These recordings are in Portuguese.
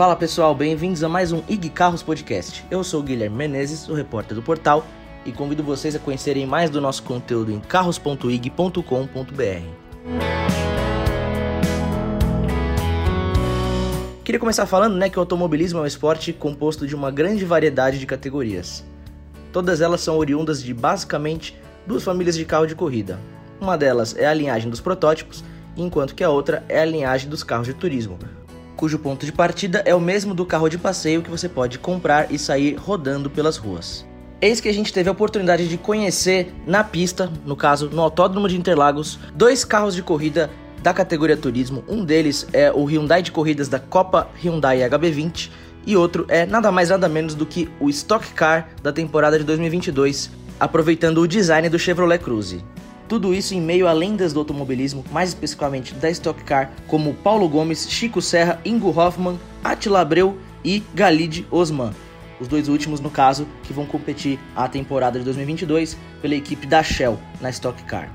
Fala pessoal, bem-vindos a mais um IG Carros Podcast. Eu sou o Guilherme Menezes, o repórter do portal, e convido vocês a conhecerem mais do nosso conteúdo em carros.ig.com.br. Queria começar falando né, que o automobilismo é um esporte composto de uma grande variedade de categorias. Todas elas são oriundas de basicamente duas famílias de carro de corrida. Uma delas é a linhagem dos protótipos, enquanto que a outra é a linhagem dos carros de turismo, cujo ponto de partida é o mesmo do carro de passeio que você pode comprar e sair rodando pelas ruas. Eis que a gente teve a oportunidade de conhecer na pista, no caso no Autódromo de Interlagos, dois carros de corrida da categoria turismo. Um deles é o Hyundai de corridas da Copa Hyundai HB20 e outro é nada mais nada menos do que o Stock Car da temporada de 2022, aproveitando o design do Chevrolet Cruze. Tudo isso em meio a lendas do automobilismo, mais especificamente da Stock Car, como Paulo Gomes, Chico Serra, Ingo Hoffman, Attila Abreu e Galide Osman. Os dois últimos, no caso, que vão competir a temporada de 2022 pela equipe da Shell na Stock Car.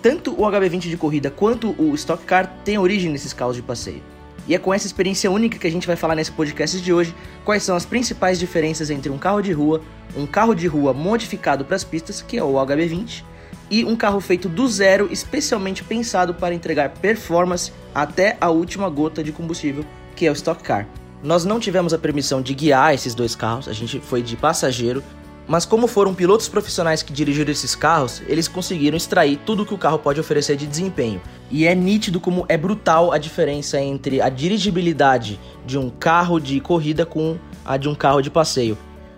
Tanto o HB20 de corrida quanto o Stock Car têm origem nesses carros de passeio. E é com essa experiência única que a gente vai falar nesse podcast de hoje quais são as principais diferenças entre um carro de rua, um carro de rua modificado para as pistas, que é o HB20, e um carro feito do zero, especialmente pensado para entregar performance até a última gota de combustível, que é o Stock Car. Nós não tivemos a permissão de guiar esses dois carros, a gente foi de passageiro, mas como foram pilotos profissionais que dirigiram esses carros, eles conseguiram extrair tudo que o carro pode oferecer de desempenho. E é nítido como é brutal a diferença entre a dirigibilidade de um carro de corrida com a de um carro de passeio.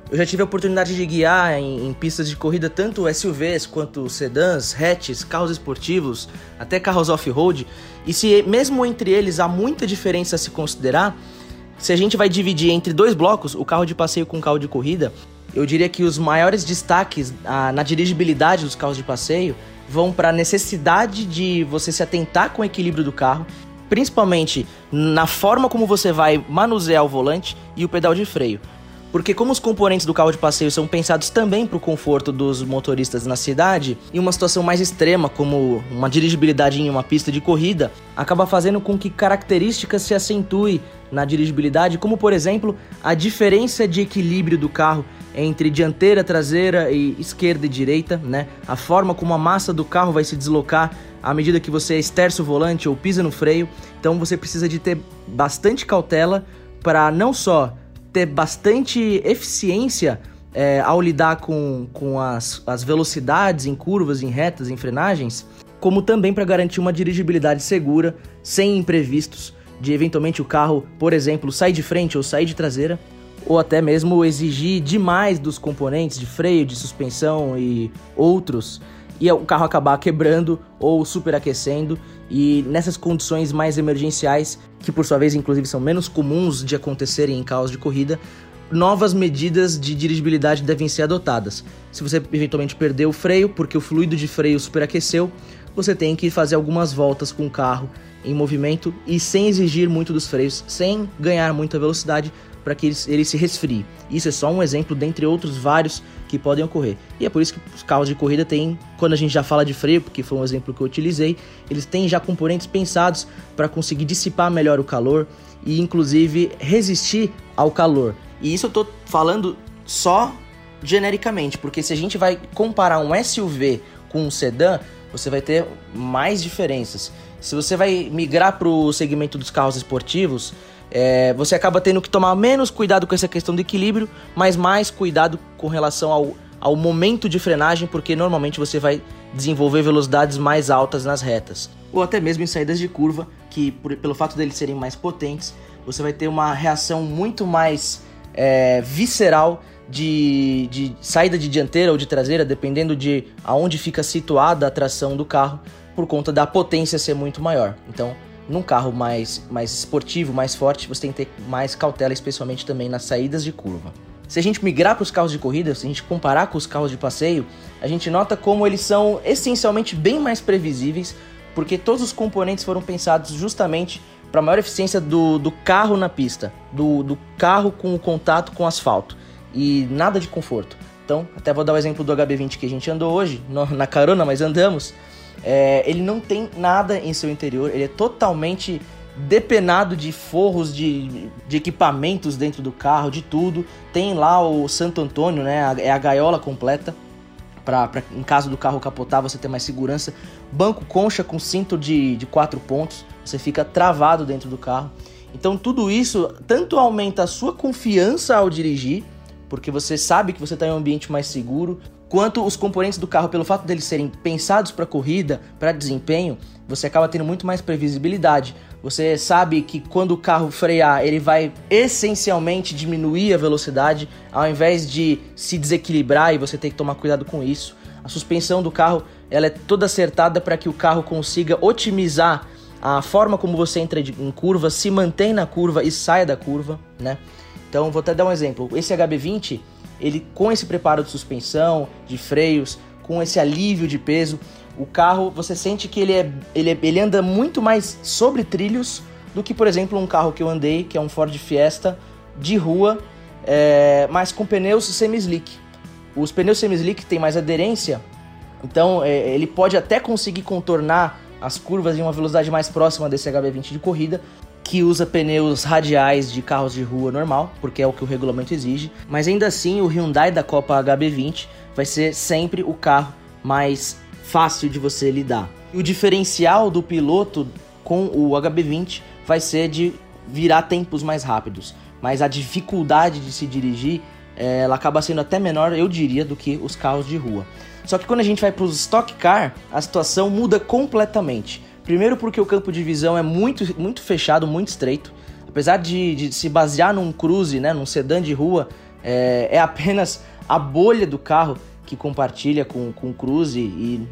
Eu já tive a oportunidade de guiar em, em, pistas de corrida tanto SUVs quanto sedãs, hatches, carros esportivos, até carros off-road. E se mesmo entre eles há muita diferença a se considerar, se a gente vai dividir entre dois blocos, o carro de passeio com o carro de corrida, eu diria que os maiores destaques a, na dirigibilidade dos carros de passeio vão para a necessidade de você se atentar com o equilíbrio do carro, principalmente na forma como você vai manusear o volante e o pedal de freio. Porque como os componentes do carro de passeio são pensados também para o conforto dos motoristas na cidade, em uma situação mais extrema, como uma dirigibilidade em uma pista de corrida, acaba fazendo com que características se acentuem na dirigibilidade, como por exemplo a diferença de equilíbrio do carro entre dianteira, traseira e esquerda e direita, né? A forma como a massa do carro vai se deslocar à medida que você esterça o volante ou pisa no freio. Então você precisa de ter bastante cautela para não só ter bastante eficiência é, ao lidar com, com as, as velocidades em curvas, em retas, em frenagens, como também para garantir uma dirigibilidade segura, sem imprevistos, de eventualmente o carro, por exemplo, sair de frente ou sair de traseira, ou até mesmo exigir demais dos componentes de freio, de suspensão e outros e o carro acabar quebrando ou superaquecendo. E nessas condições mais emergenciais, que por sua vez inclusive são menos comuns de acontecerem em carros de corrida, novas medidas de dirigibilidade devem ser adotadas. Se você eventualmente perdeu o freio porque o fluido de freio superaqueceu, você tem que fazer algumas voltas com o carro em movimento e sem exigir muito dos freios, sem ganhar muita velocidade, para que ele, ele, se resfrie. Isso é só um exemplo dentre outros vários que podem ocorrer. E é por isso que os carros de corrida têm, quando a gente já fala de freio, porque foi um exemplo que eu utilizei, eles têm já componentes pensados para conseguir dissipar melhor o calor e inclusive resistir ao calor. E isso eu estou falando só genericamente, porque se a gente vai comparar um SUV com um sedã, você vai ter mais diferenças. Se você vai migrar para o segmento dos carros esportivos, é, você acaba tendo que tomar menos cuidado com essa questão do equilíbrio, mas mais cuidado com relação ao, ao momento de frenagem, porque normalmente você vai desenvolver velocidades mais altas nas retas. Ou até mesmo em saídas de curva, que por, pelo fato deles serem mais potentes, você vai ter uma reação muito mais é, visceral de, de saída de dianteira ou de traseira, dependendo de aonde fica situada a tração do carro, por conta da potência ser muito maior. Então, num carro mais, mais esportivo, mais forte, você tem que ter mais cautela, especialmente também nas saídas de curva. Se a gente migrar para os carros de corrida, se a gente comparar com os carros de passeio, a gente nota como eles são essencialmente bem mais previsíveis, porque todos os componentes foram pensados justamente para maior eficiência do, do carro na pista, do, do carro com o contato com o asfalto, e nada de conforto. Então, até vou dar o exemplo do HB20 que a gente andou hoje, na carona, mas andamos. É, ele não tem nada em seu interior, ele é totalmente depenado de forros, de, de equipamentos dentro do carro, de tudo. Tem lá o Santo Antônio, né? É a gaiola completa. Pra, pra, em caso do carro capotar, você ter mais segurança. Banco concha com cinto de, de quatro pontos. Você fica travado dentro do carro. Então tudo isso tanto aumenta a sua confiança ao dirigir, porque você sabe que você está em um ambiente mais seguro, quanto os componentes do carro, pelo fato deles serem pensados para corrida, para desempenho, você acaba tendo muito mais previsibilidade. Você sabe que quando o carro frear, ele vai essencialmente diminuir a velocidade, ao invés de se desequilibrar e você ter que tomar cuidado com isso. A suspensão do carro ela é toda acertada para que o carro consiga otimizar a forma como você entra em curva, se mantém na curva e sai da curva, né? Então vou até dar um exemplo. Esse HB20 ele com esse preparo de suspensão, de freios, com esse alívio de peso, o carro você sente que ele, é, ele, é, ele anda muito mais sobre trilhos do que, por exemplo, um carro que eu andei, que é um Ford Fiesta de rua, é, mas com pneus semi-slick. Os pneus semi-slick têm mais aderência, então é, ele pode até conseguir contornar as curvas em uma velocidade mais próxima desse HB20 de corrida, que usa pneus radiais de carros de rua normal, porque é o que o regulamento exige, mas ainda assim o Hyundai da Copa HB20 vai ser sempre o carro mais fácil de você lidar. E o diferencial do piloto com o HB20 vai ser de virar tempos mais rápidos, mas a dificuldade de se dirigir é, ela acaba sendo até menor, eu diria, do que os carros de rua. Só que quando a gente vai para os Stock Car, a situação muda completamente. Primeiro porque o campo de visão é muito, muito fechado, muito estreito. Apesar de, de se basear num cruze, né, num sedã de rua, é, é apenas a bolha do carro que compartilha com, com o cruze e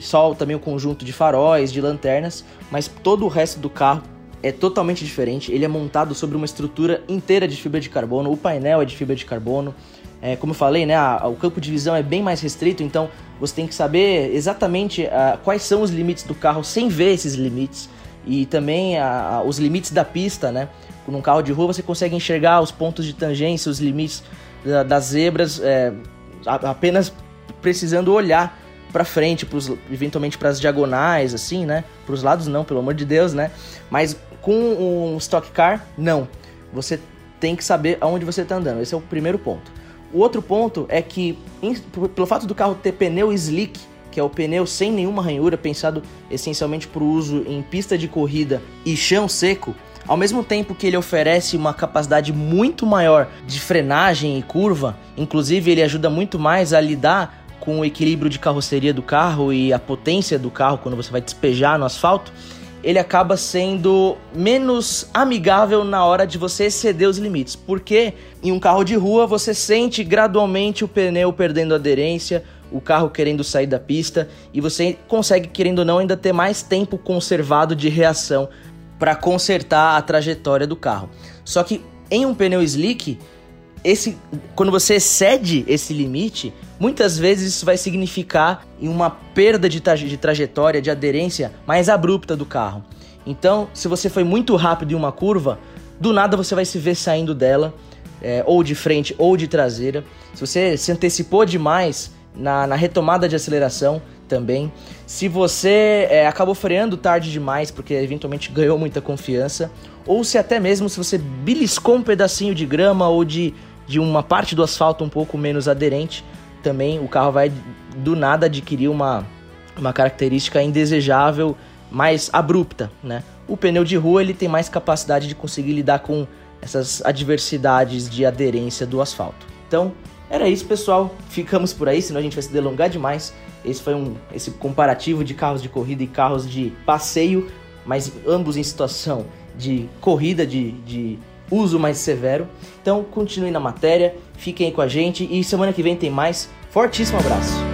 só também o conjunto de faróis, de lanternas, mas todo o resto do carro é totalmente diferente. Ele é montado sobre uma estrutura inteira de fibra de carbono, o painel é de fibra de carbono, é, como eu falei, né, a, a, o campo de visão é bem mais restrito, então você tem que saber exatamente uh, quais são os limites do carro sem ver esses limites e também uh, os limites da pista, né? Num carro de rua você consegue enxergar os pontos de tangência, os limites da, das zebras, é, apenas precisando olhar para frente, pros, eventualmente para as diagonais, assim, né? Para os lados não, pelo amor de Deus, né? Mas com um Stock Car, não. Você tem que saber aonde você está andando. Esse é o primeiro ponto. O outro ponto é que, pelo fato do carro ter pneu slick, que é o pneu sem nenhuma ranhura, pensado essencialmente para o uso em pista de corrida e chão seco, ao mesmo tempo que ele oferece uma capacidade muito maior de frenagem e curva, inclusive ele ajuda muito mais a lidar com o equilíbrio de carroceria do carro e a potência do carro quando você vai despejar no asfalto ele acaba sendo menos amigável na hora de você exceder os limites. Porque em um carro de rua você sente gradualmente o pneu perdendo aderência, o carro querendo sair da pista e você consegue, querendo ou não, ainda ter mais tempo conservado de reação para consertar a trajetória do carro. Só que em um pneu slick, esse, quando você excede esse limite, muitas vezes isso vai significar uma perda de, tra de trajetória, de aderência mais abrupta do carro. Então, se você foi muito rápido em uma curva, do nada você vai se ver saindo dela, é, ou de frente ou de traseira. Se você se antecipou demais na, na retomada de aceleração também. Se você é, acabou freando tarde demais porque eventualmente ganhou muita confiança, ou se até mesmo se você beliscou um pedacinho de grama ou de de uma parte do asfalto um pouco menos aderente, também o carro vai do nada adquirir uma, uma característica indesejável mais abrupta, né? O pneu de rua ele tem mais capacidade de conseguir lidar com essas adversidades de aderência do asfalto. Então, era isso, pessoal. Ficamos por aí, senão a gente vai se delongar demais. Esse foi um esse comparativo de carros de corrida e carros de passeio, mas ambos em situação de corrida, de, de uso mais severo. Então continue na matéria, fiquem aí com a gente e semana que vem tem mais. Fortíssimo abraço!